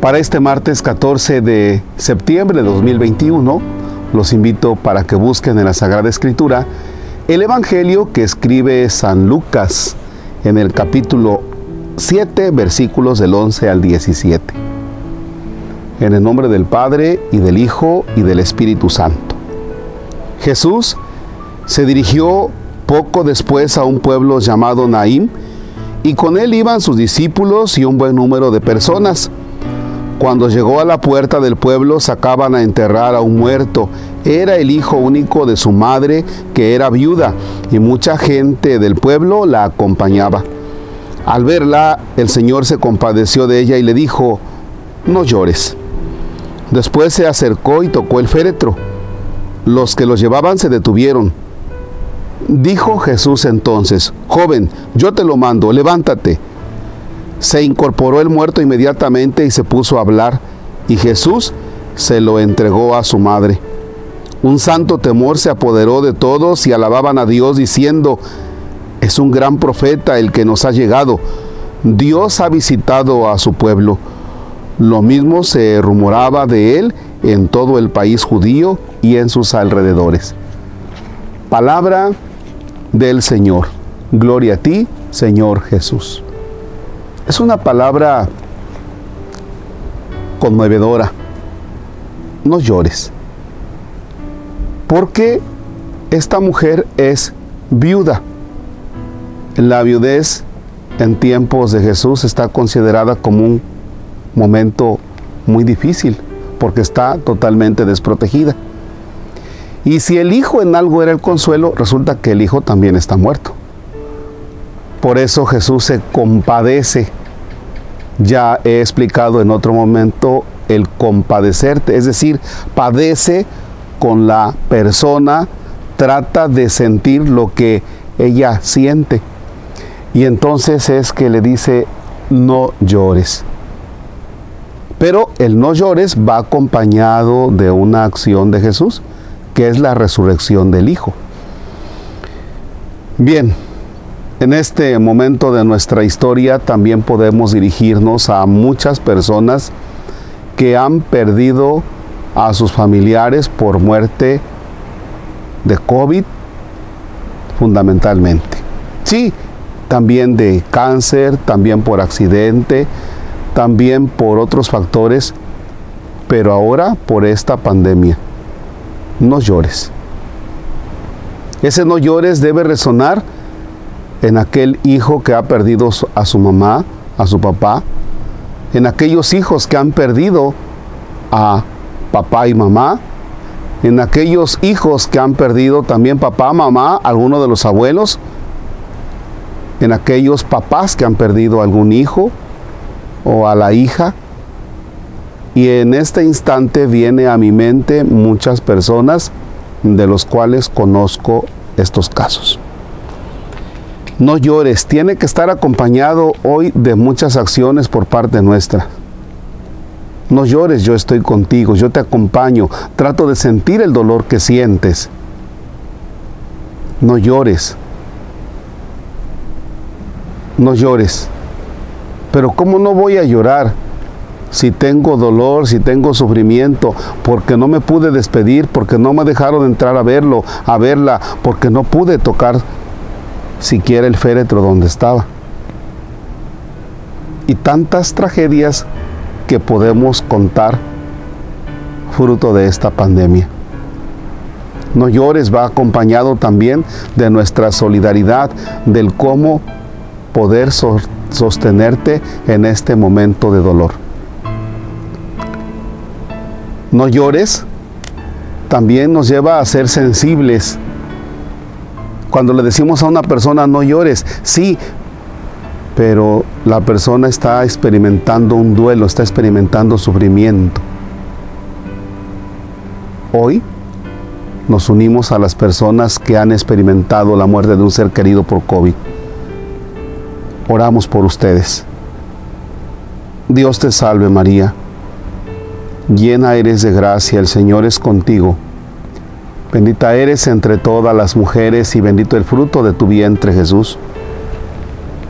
Para este martes 14 de septiembre de 2021, los invito para que busquen en la Sagrada Escritura el Evangelio que escribe San Lucas en el capítulo 7, versículos del 11 al 17. En el nombre del Padre y del Hijo y del Espíritu Santo. Jesús se dirigió poco después a un pueblo llamado Naim y con él iban sus discípulos y un buen número de personas. Cuando llegó a la puerta del pueblo sacaban a enterrar a un muerto. Era el hijo único de su madre, que era viuda, y mucha gente del pueblo la acompañaba. Al verla, el Señor se compadeció de ella y le dijo, no llores. Después se acercó y tocó el féretro. Los que los llevaban se detuvieron. Dijo Jesús entonces, joven, yo te lo mando, levántate. Se incorporó el muerto inmediatamente y se puso a hablar, y Jesús se lo entregó a su madre. Un santo temor se apoderó de todos y alababan a Dios diciendo, es un gran profeta el que nos ha llegado. Dios ha visitado a su pueblo. Lo mismo se rumoraba de él en todo el país judío y en sus alrededores. Palabra del Señor. Gloria a ti, Señor Jesús. Es una palabra conmovedora. No llores. Porque esta mujer es viuda. La viudez en tiempos de Jesús está considerada como un momento muy difícil porque está totalmente desprotegida. Y si el hijo en algo era el consuelo, resulta que el hijo también está muerto. Por eso Jesús se compadece. Ya he explicado en otro momento el compadecerte, es decir, padece con la persona, trata de sentir lo que ella siente. Y entonces es que le dice, no llores. Pero el no llores va acompañado de una acción de Jesús, que es la resurrección del Hijo. Bien, en este momento de nuestra historia también podemos dirigirnos a muchas personas que han perdido a sus familiares por muerte de COVID fundamentalmente. Sí, también de cáncer, también por accidente, también por otros factores, pero ahora por esta pandemia. No llores. Ese no llores debe resonar en aquel hijo que ha perdido a su mamá, a su papá, en aquellos hijos que han perdido a papá y mamá, en aquellos hijos que han perdido también papá, mamá, alguno de los abuelos, en aquellos papás que han perdido algún hijo o a la hija. Y en este instante viene a mi mente muchas personas de los cuales conozco estos casos. No llores, tiene que estar acompañado hoy de muchas acciones por parte nuestra. No llores, yo estoy contigo, yo te acompaño, trato de sentir el dolor que sientes. No llores. No llores. Pero ¿cómo no voy a llorar si tengo dolor, si tengo sufrimiento, porque no me pude despedir, porque no me dejaron entrar a verlo, a verla, porque no pude tocar siquiera el féretro donde estaba. Y tantas tragedias que podemos contar fruto de esta pandemia. No llores va acompañado también de nuestra solidaridad, del cómo poder sostenerte en este momento de dolor. No llores también nos lleva a ser sensibles cuando le decimos a una persona no llores, sí, pero la persona está experimentando un duelo, está experimentando sufrimiento. Hoy nos unimos a las personas que han experimentado la muerte de un ser querido por COVID. Oramos por ustedes. Dios te salve María, llena eres de gracia, el Señor es contigo. Bendita eres entre todas las mujeres y bendito el fruto de tu vientre Jesús.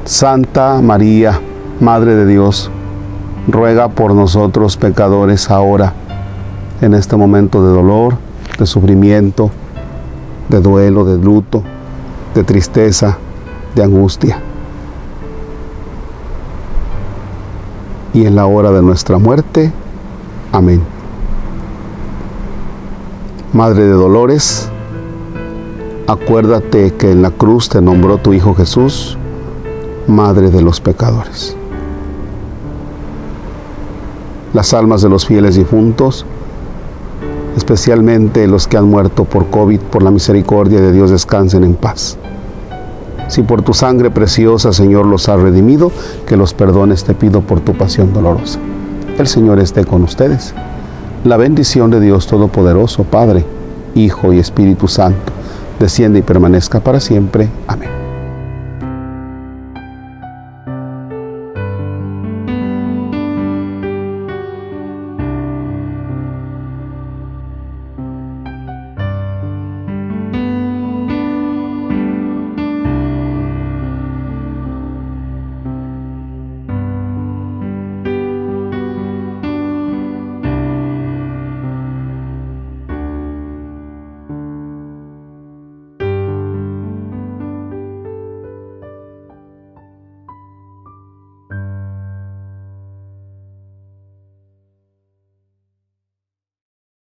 Santa María, Madre de Dios, ruega por nosotros pecadores ahora, en este momento de dolor, de sufrimiento, de duelo, de luto, de tristeza, de angustia. Y en la hora de nuestra muerte. Amén. Madre de Dolores, acuérdate que en la cruz te nombró tu Hijo Jesús, Madre de los pecadores. Las almas de los fieles difuntos, especialmente los que han muerto por COVID, por la misericordia de Dios, descansen en paz. Si por tu sangre preciosa, Señor, los has redimido, que los perdones te pido por tu pasión dolorosa. El Señor esté con ustedes. La bendición de Dios Todopoderoso, Padre, Hijo y Espíritu Santo, desciende y permanezca para siempre. Amén.